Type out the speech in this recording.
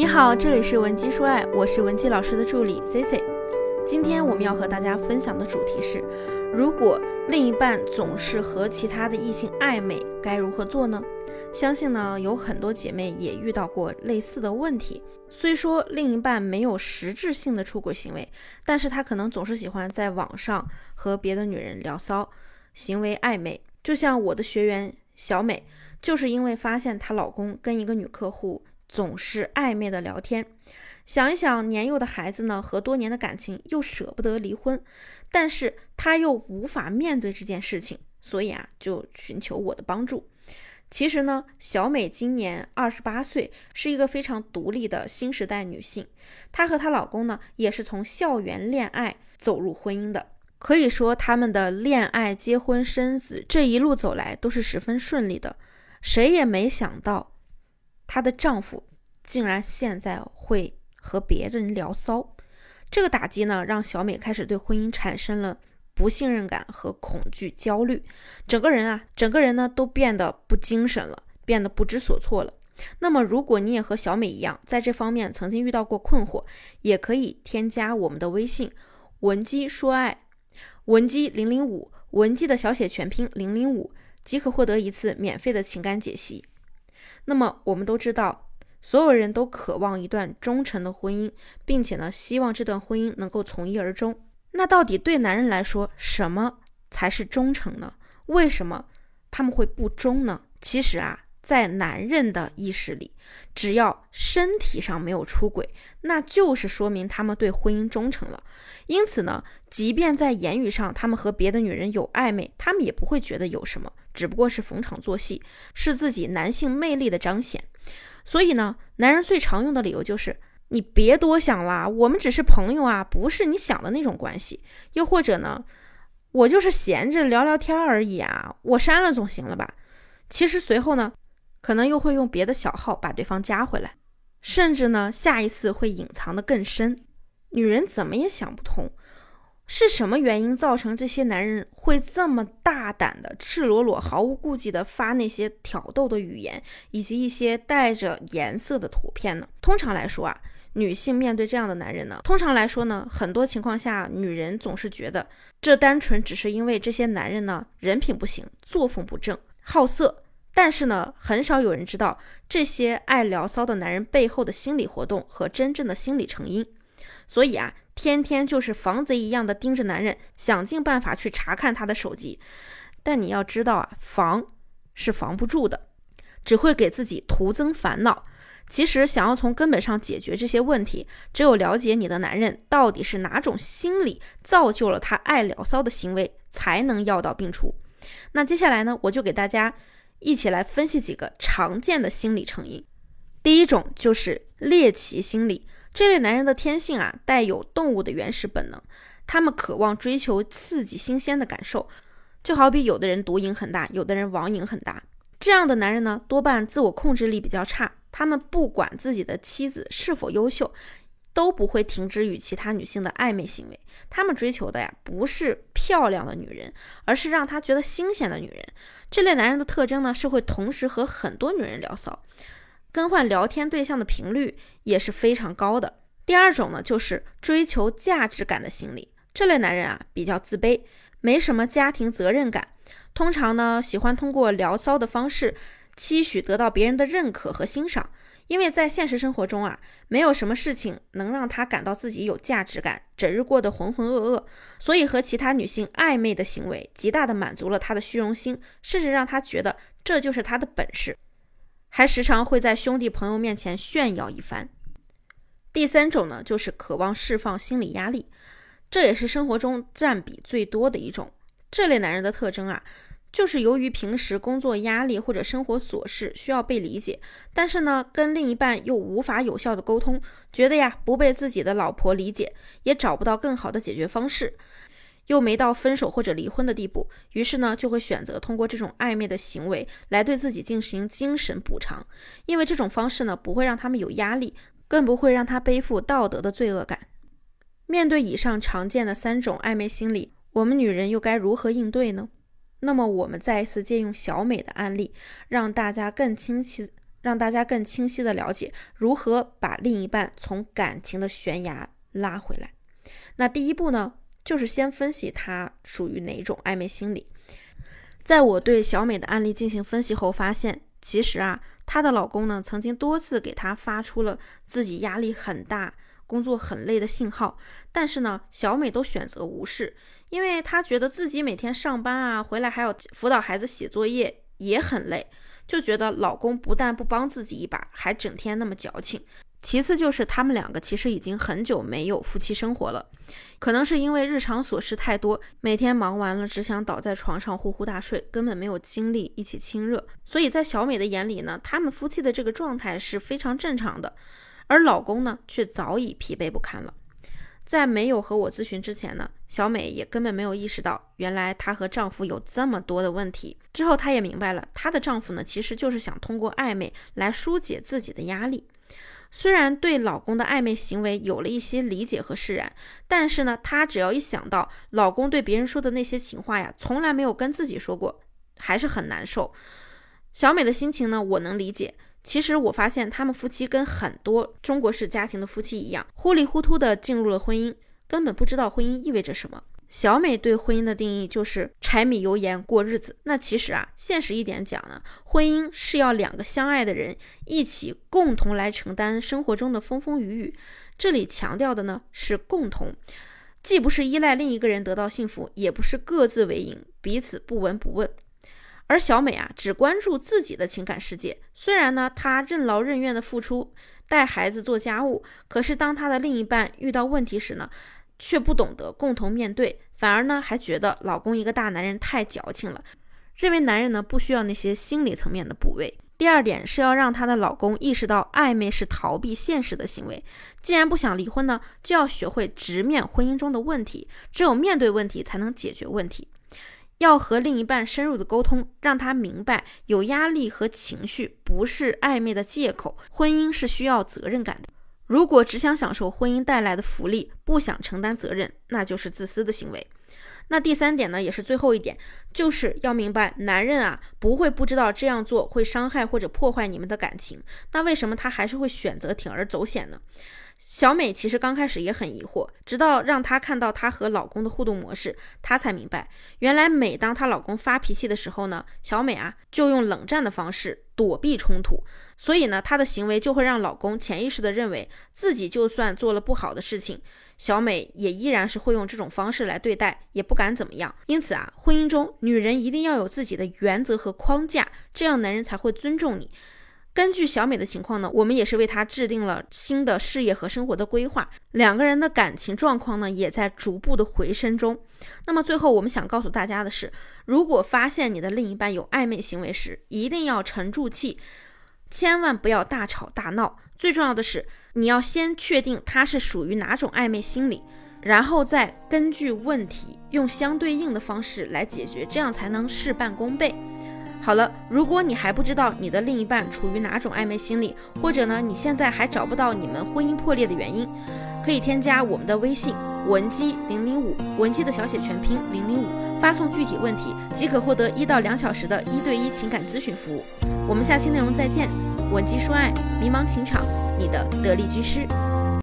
你好，这里是文姬说爱，我是文姬老师的助理 C C。今天我们要和大家分享的主题是：如果另一半总是和其他的异性暧昧，该如何做呢？相信呢有很多姐妹也遇到过类似的问题。虽说另一半没有实质性的出轨行为，但是他可能总是喜欢在网上和别的女人聊骚，行为暧昧。就像我的学员小美，就是因为发现她老公跟一个女客户。总是暧昧的聊天，想一想年幼的孩子呢，和多年的感情又舍不得离婚，但是他又无法面对这件事情，所以啊，就寻求我的帮助。其实呢，小美今年二十八岁，是一个非常独立的新时代女性。她和她老公呢，也是从校园恋爱走入婚姻的，可以说他们的恋爱、结婚、生子这一路走来都是十分顺利的。谁也没想到。她的丈夫竟然现在会和别人聊骚，这个打击呢，让小美开始对婚姻产生了不信任感和恐惧、焦虑，整个人啊，整个人呢都变得不精神了，变得不知所措了。那么，如果你也和小美一样，在这方面曾经遇到过困惑，也可以添加我们的微信文姬说爱，文姬零零五，文姬的小写全拼零零五，即可获得一次免费的情感解析。那么我们都知道，所有人都渴望一段忠诚的婚姻，并且呢，希望这段婚姻能够从一而终。那到底对男人来说，什么才是忠诚呢？为什么他们会不忠呢？其实啊，在男人的意识里，只要身体上没有出轨，那就是说明他们对婚姻忠诚了。因此呢，即便在言语上他们和别的女人有暧昧，他们也不会觉得有什么。只不过是逢场作戏，是自己男性魅力的彰显。所以呢，男人最常用的理由就是“你别多想了，我们只是朋友啊，不是你想的那种关系。”又或者呢，“我就是闲着聊聊天而已啊，我删了总行了吧？”其实随后呢，可能又会用别的小号把对方加回来，甚至呢，下一次会隐藏的更深。女人怎么也想不通。是什么原因造成这些男人会这么大胆的、赤裸裸、毫无顾忌的发那些挑逗的语言，以及一些带着颜色的图片呢？通常来说啊，女性面对这样的男人呢，通常来说呢，很多情况下，女人总是觉得这单纯只是因为这些男人呢人品不行、作风不正、好色。但是呢，很少有人知道这些爱聊骚的男人背后的心理活动和真正的心理成因。所以啊。天天就是防贼一样的盯着男人，想尽办法去查看他的手机。但你要知道啊，防是防不住的，只会给自己徒增烦恼。其实想要从根本上解决这些问题，只有了解你的男人到底是哪种心理造就了他爱聊骚的行为，才能药到病除。那接下来呢，我就给大家一起来分析几个常见的心理成因。第一种就是猎奇心理。这类男人的天性啊，带有动物的原始本能，他们渴望追求刺激、新鲜的感受，就好比有的人毒瘾很大，有的人网瘾很大。这样的男人呢，多半自我控制力比较差，他们不管自己的妻子是否优秀，都不会停止与其他女性的暧昧行为。他们追求的呀，不是漂亮的女人，而是让他觉得新鲜的女人。这类男人的特征呢，是会同时和很多女人聊骚。更换聊天对象的频率也是非常高的。第二种呢，就是追求价值感的心理。这类男人啊，比较自卑，没什么家庭责任感，通常呢，喜欢通过聊骚的方式，期许得到别人的认可和欣赏。因为在现实生活中啊，没有什么事情能让他感到自己有价值感，整日过得浑浑噩噩，所以和其他女性暧昧的行为，极大的满足了他的虚荣心，甚至让他觉得这就是他的本事。还时常会在兄弟朋友面前炫耀一番。第三种呢，就是渴望释放心理压力，这也是生活中占比最多的一种。这类男人的特征啊，就是由于平时工作压力或者生活琐事需要被理解，但是呢，跟另一半又无法有效的沟通，觉得呀不被自己的老婆理解，也找不到更好的解决方式。又没到分手或者离婚的地步，于是呢，就会选择通过这种暧昧的行为来对自己进行精神补偿，因为这种方式呢，不会让他们有压力，更不会让他背负道德的罪恶感。面对以上常见的三种暧昧心理，我们女人又该如何应对呢？那么，我们再一次借用小美的案例，让大家更清晰、让大家更清晰的了解如何把另一半从感情的悬崖拉回来。那第一步呢，就是先分析他属于哪种暧昧心理。在我对小美的案例进行分析后，发现其实啊，她的老公呢曾经多次给她发出了自己压力很大、工作很累的信号，但是呢，小美都选择无视，因为她觉得自己每天上班啊，回来还要辅导孩子写作业，也很累，就觉得老公不但不帮自己一把，还整天那么矫情。其次就是他们两个其实已经很久没有夫妻生活了，可能是因为日常琐事太多，每天忙完了只想倒在床上呼呼大睡，根本没有精力一起亲热。所以在小美的眼里呢，他们夫妻的这个状态是非常正常的，而老公呢却早已疲惫不堪了。在没有和我咨询之前呢，小美也根本没有意识到，原来她和丈夫有这么多的问题。之后她也明白了，她的丈夫呢其实就是想通过暧昧来疏解自己的压力。虽然对老公的暧昧行为有了一些理解和释然，但是呢，她只要一想到老公对别人说的那些情话呀，从来没有跟自己说过，还是很难受。小美的心情呢，我能理解。其实我发现他们夫妻跟很多中国式家庭的夫妻一样，糊里糊涂的进入了婚姻，根本不知道婚姻意味着什么。小美对婚姻的定义就是柴米油盐过日子。那其实啊，现实一点讲呢，婚姻是要两个相爱的人一起共同来承担生活中的风风雨雨。这里强调的呢是共同，既不是依赖另一个人得到幸福，也不是各自为营，彼此不闻不问。而小美啊，只关注自己的情感世界。虽然呢，她任劳任怨的付出，带孩子做家务，可是当她的另一半遇到问题时呢？却不懂得共同面对，反而呢还觉得老公一个大男人太矫情了，认为男人呢不需要那些心理层面的补位。第二点是要让她的老公意识到暧昧是逃避现实的行为，既然不想离婚呢，就要学会直面婚姻中的问题，只有面对问题才能解决问题。要和另一半深入的沟通，让他明白有压力和情绪不是暧昧的借口，婚姻是需要责任感的。如果只想享受婚姻带来的福利，不想承担责任，那就是自私的行为。那第三点呢，也是最后一点，就是要明白，男人啊不会不知道这样做会伤害或者破坏你们的感情，那为什么他还是会选择铤而走险呢？小美其实刚开始也很疑惑，直到让她看到她和老公的互动模式，她才明白，原来每当她老公发脾气的时候呢，小美啊就用冷战的方式躲避冲突，所以呢，她的行为就会让老公潜意识的认为自己就算做了不好的事情，小美也依然是会用这种方式来对待，也不敢怎么样。因此啊，婚姻中女人一定要有自己的原则和框架，这样男人才会尊重你。根据小美的情况呢，我们也是为她制定了新的事业和生活的规划。两个人的感情状况呢，也在逐步的回升中。那么最后，我们想告诉大家的是，如果发现你的另一半有暧昧行为时，一定要沉住气，千万不要大吵大闹。最重要的是，你要先确定他是属于哪种暧昧心理，然后再根据问题用相对应的方式来解决，这样才能事半功倍。好了，如果你还不知道你的另一半处于哪种暧昧心理，或者呢，你现在还找不到你们婚姻破裂的原因，可以添加我们的微信文姬零零五，文姬的小写全拼零零五，发送具体问题即可获得一到两小时的一对一情感咨询服务。我们下期内容再见，文姬说爱，迷茫情场，你的得力军师。